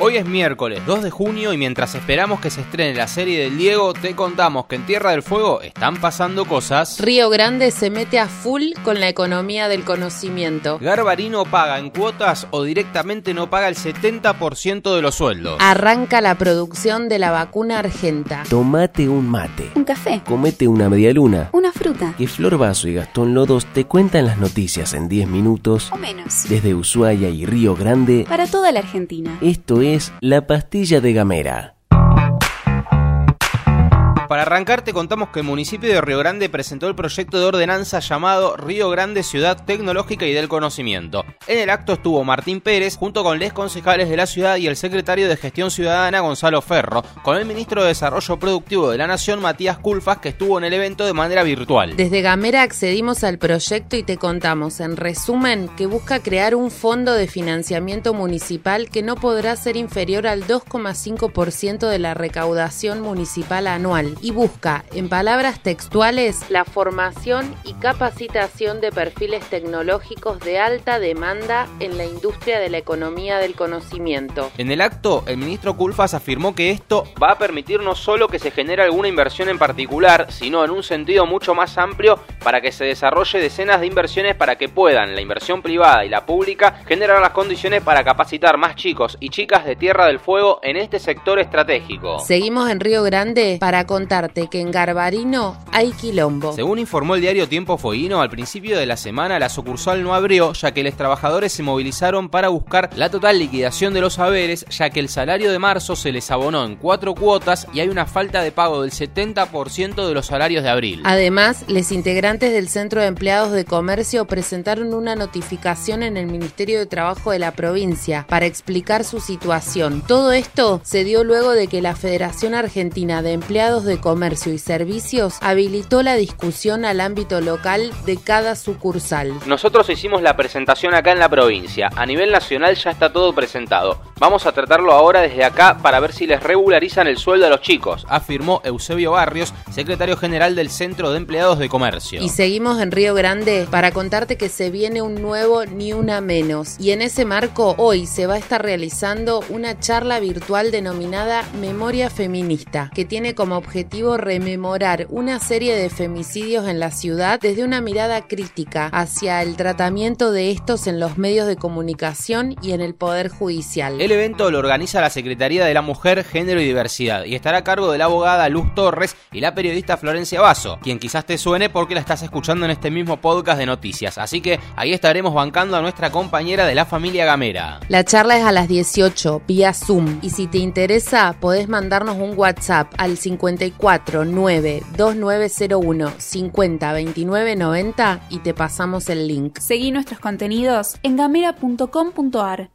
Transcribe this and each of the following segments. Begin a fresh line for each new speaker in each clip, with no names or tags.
Hoy es miércoles 2 de junio y mientras esperamos que se estrene la serie del Diego, te contamos que en Tierra del Fuego están pasando cosas.
Río Grande se mete a full con la economía del conocimiento.
Garbarino paga en cuotas o directamente no paga el 70% de los sueldos.
Arranca la producción de la vacuna argenta.
Tomate un mate.
Un café.
Comete una media luna.
Una fruta.
Que Flor Vaso y Gastón Lodos te cuentan las noticias en 10 minutos.
O menos.
Desde Ushuaia y Río Grande.
Para toda la Argentina.
Esto es La Pastilla de Gamera.
Para arrancar te contamos que el municipio de Río Grande presentó el proyecto de ordenanza llamado Río Grande Ciudad Tecnológica y del Conocimiento. En el acto estuvo Martín Pérez junto con les concejales de la ciudad y el secretario de Gestión Ciudadana Gonzalo Ferro, con el ministro de Desarrollo Productivo de la Nación Matías Culfas que estuvo en el evento de manera virtual.
Desde Gamera accedimos al proyecto y te contamos, en resumen, que busca crear un fondo de financiamiento municipal que no podrá ser inferior al 2,5% de la recaudación municipal anual y busca, en palabras textuales, la formación y capacitación de perfiles tecnológicos de alta demanda en la industria de la economía del conocimiento.
En el acto, el ministro Culfas afirmó que esto va a permitir no solo que se genere alguna inversión en particular, sino en un sentido mucho más amplio para que se desarrolle decenas de inversiones para que puedan la inversión privada y la pública generar las condiciones para capacitar más chicos y chicas de Tierra del Fuego en este sector estratégico.
Seguimos en Río Grande para contarte que en Garbarino hay quilombo.
Según informó el diario Tiempo Fueguino, al principio de la semana la sucursal no abrió ya que los trabajadores se movilizaron para buscar la total liquidación de los haberes ya que el salario de marzo se les abonó en cuatro cuotas y hay una falta de pago del 70% de los salarios de abril.
Además, los integrantes del Centro de Empleados de Comercio presentaron una notificación en el Ministerio de Trabajo de la provincia para explicar su situación. Todo esto se dio luego de que la Federación Argentina de Empleados de Comercio y Servicios habilitó la discusión al ámbito local de cada sucursal.
Nosotros hicimos la presentación acá en la provincia. A nivel nacional ya está todo presentado. Vamos a tratarlo ahora desde acá para ver si les regularizan el sueldo a los chicos, afirmó Eusebio Barrios, secretario general del Centro de Empleados de Comercio.
Y seguimos en Río Grande para contarte que se viene un nuevo Ni Una Menos. Y en ese marco, hoy se va a estar realizando una charla virtual denominada Memoria Feminista, que tiene como objetivo rememorar una serie de femicidios en la ciudad desde una mirada crítica hacia el tratamiento de estos en los medios de comunicación y en el Poder Judicial.
El evento lo organiza la Secretaría de la Mujer, Género y Diversidad y estará a cargo de la abogada Luz Torres y la periodista Florencia Basso, quien quizás te suene porque la estás escuchando en este mismo podcast de noticias. Así que ahí estaremos bancando a nuestra compañera de la familia Gamera.
La charla es a las 18 vía Zoom y si te interesa podés mandarnos un WhatsApp al 54 9 2901 50 29 90 y te pasamos el link.
Seguí nuestros contenidos en gamera.com.ar.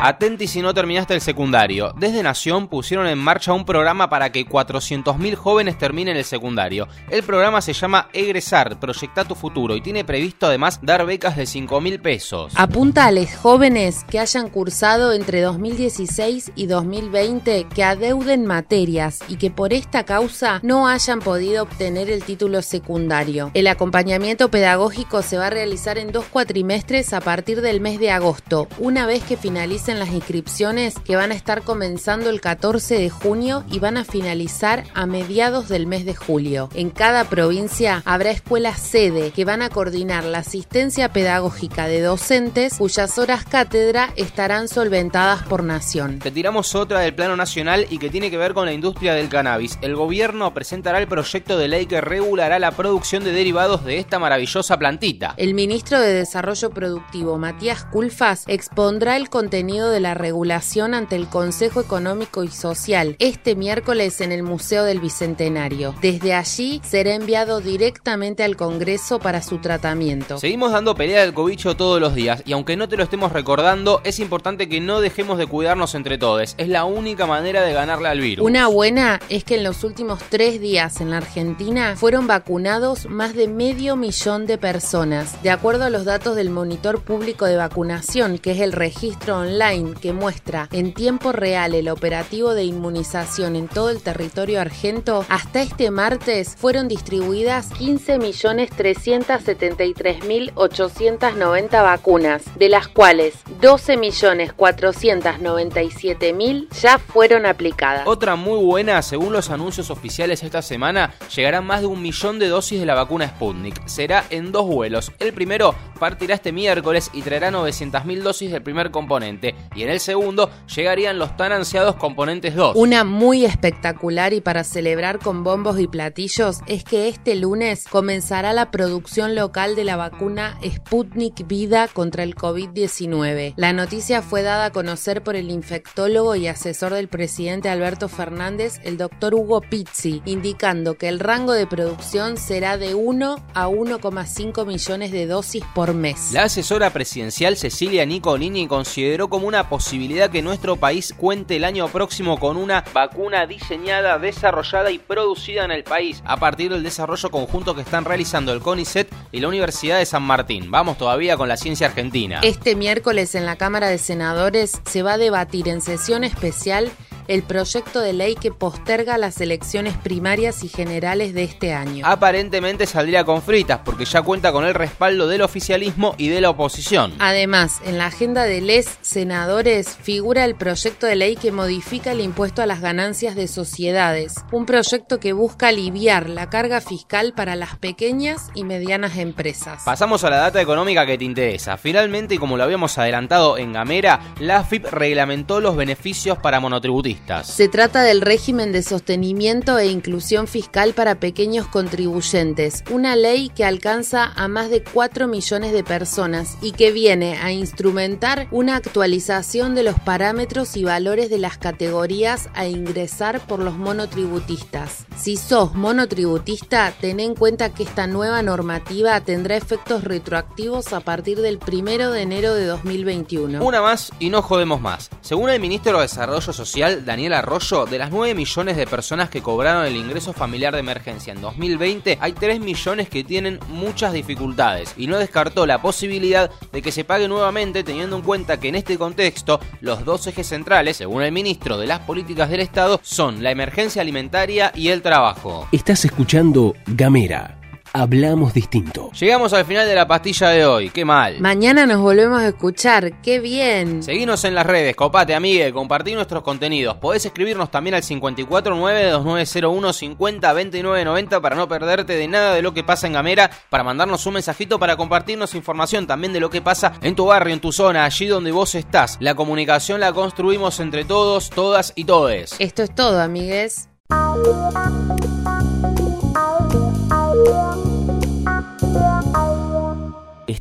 Atenti si no terminaste el secundario. Desde Nación pusieron en marcha un programa para que 400.000 jóvenes terminen el secundario. El programa se llama Egresar, Proyecta tu futuro y tiene previsto además dar becas de 5.000 pesos.
Apunta a los jóvenes que hayan cursado entre 2016 y 2020 que adeuden materias y que por esta causa no hayan podido obtener el título secundario. El acompañamiento pedagógico se va a realizar en dos cuatrimestres a partir del mes de agosto, una vez que finalice las inscripciones que van a estar comenzando el 14 de junio y van a finalizar a mediados del mes de julio. En cada provincia habrá escuelas sede que van a coordinar la asistencia pedagógica de docentes cuyas horas cátedra estarán solventadas por nación.
Te tiramos otra del plano nacional y que tiene que ver con la industria del cannabis. El gobierno presentará el proyecto de ley que regulará la producción de derivados de esta maravillosa plantita.
El ministro de Desarrollo Productivo, Matías Culfas, expondrá el contenido de la regulación ante el Consejo Económico y Social este miércoles en el Museo del Bicentenario. Desde allí será enviado directamente al Congreso para su tratamiento.
Seguimos dando pelea del cobicho todos los días y aunque no te lo estemos recordando, es importante que no dejemos de cuidarnos entre todos. Es la única manera de ganarle al virus.
Una buena es que en los últimos tres días en la Argentina fueron vacunados más de medio millón de personas, de acuerdo a los datos del Monitor Público de Vacunación, que es el registro online que muestra en tiempo real el operativo de inmunización en todo el territorio argento, hasta este martes fueron distribuidas 15.373.890 vacunas, de las cuales 12.497.000 ya fueron aplicadas.
Otra muy buena, según los anuncios oficiales esta semana, llegarán más de un millón de dosis de la vacuna Sputnik. Será en dos vuelos. El primero partirá este miércoles y traerá 900.000 dosis del primer componente. Y en el segundo llegarían los tan ansiados componentes 2.
Una muy espectacular y para celebrar con bombos y platillos es que este lunes comenzará la producción local de la vacuna Sputnik Vida contra el COVID-19. La noticia fue dada a conocer por el infectólogo y asesor del presidente Alberto Fernández, el doctor Hugo Pizzi, indicando que el rango de producción será de 1 a 1,5 millones de dosis por mes.
La asesora presidencial Cecilia Nicolini consideró como una posibilidad que nuestro país cuente el año próximo con una vacuna diseñada, desarrollada y producida en el país a partir del desarrollo conjunto que están realizando el CONICET y la Universidad de San Martín. Vamos todavía con la ciencia argentina.
Este miércoles en la Cámara de Senadores se va a debatir en sesión especial el proyecto de ley que posterga las elecciones primarias y generales de este año.
Aparentemente saldría con fritas porque ya cuenta con el respaldo del oficialismo y de la oposición.
Además, en la agenda de les senadores figura el proyecto de ley que modifica el impuesto a las ganancias de sociedades, un proyecto que busca aliviar la carga fiscal para las pequeñas y medianas empresas.
Pasamos a la data económica que te interesa. Finalmente, y como lo habíamos adelantado en Gamera, la AFIP reglamentó los beneficios para monotributistas.
Se trata del régimen de sostenimiento e inclusión fiscal para pequeños contribuyentes, una ley que alcanza a más de 4 millones de personas y que viene a instrumentar una actualización de los parámetros y valores de las categorías a ingresar por los monotributistas. Si sos monotributista, ten en cuenta que esta nueva normativa tendrá efectos retroactivos a partir del 1 de enero de 2021.
Una más y no jodemos más. Según el ministro de Desarrollo Social, Daniel Arroyo, de las 9 millones de personas que cobraron el ingreso familiar de emergencia en 2020, hay 3 millones que tienen muchas dificultades y no descartó la posibilidad de que se pague nuevamente teniendo en cuenta que en este contexto los dos ejes centrales, según el ministro de las políticas del Estado, son la emergencia alimentaria y el trabajo.
Estás escuchando Gamera. Hablamos distinto.
Llegamos al final de la pastilla de hoy, qué mal.
Mañana nos volvemos a escuchar, qué bien.
Seguinos en las redes, copate amigue, compartí nuestros contenidos. Podés escribirnos también al 549-2901-502990 para no perderte de nada de lo que pasa en Gamera, para mandarnos un mensajito, para compartirnos información también de lo que pasa en tu barrio, en tu zona, allí donde vos estás. La comunicación la construimos entre todos, todas y todes.
Esto es todo, amigues.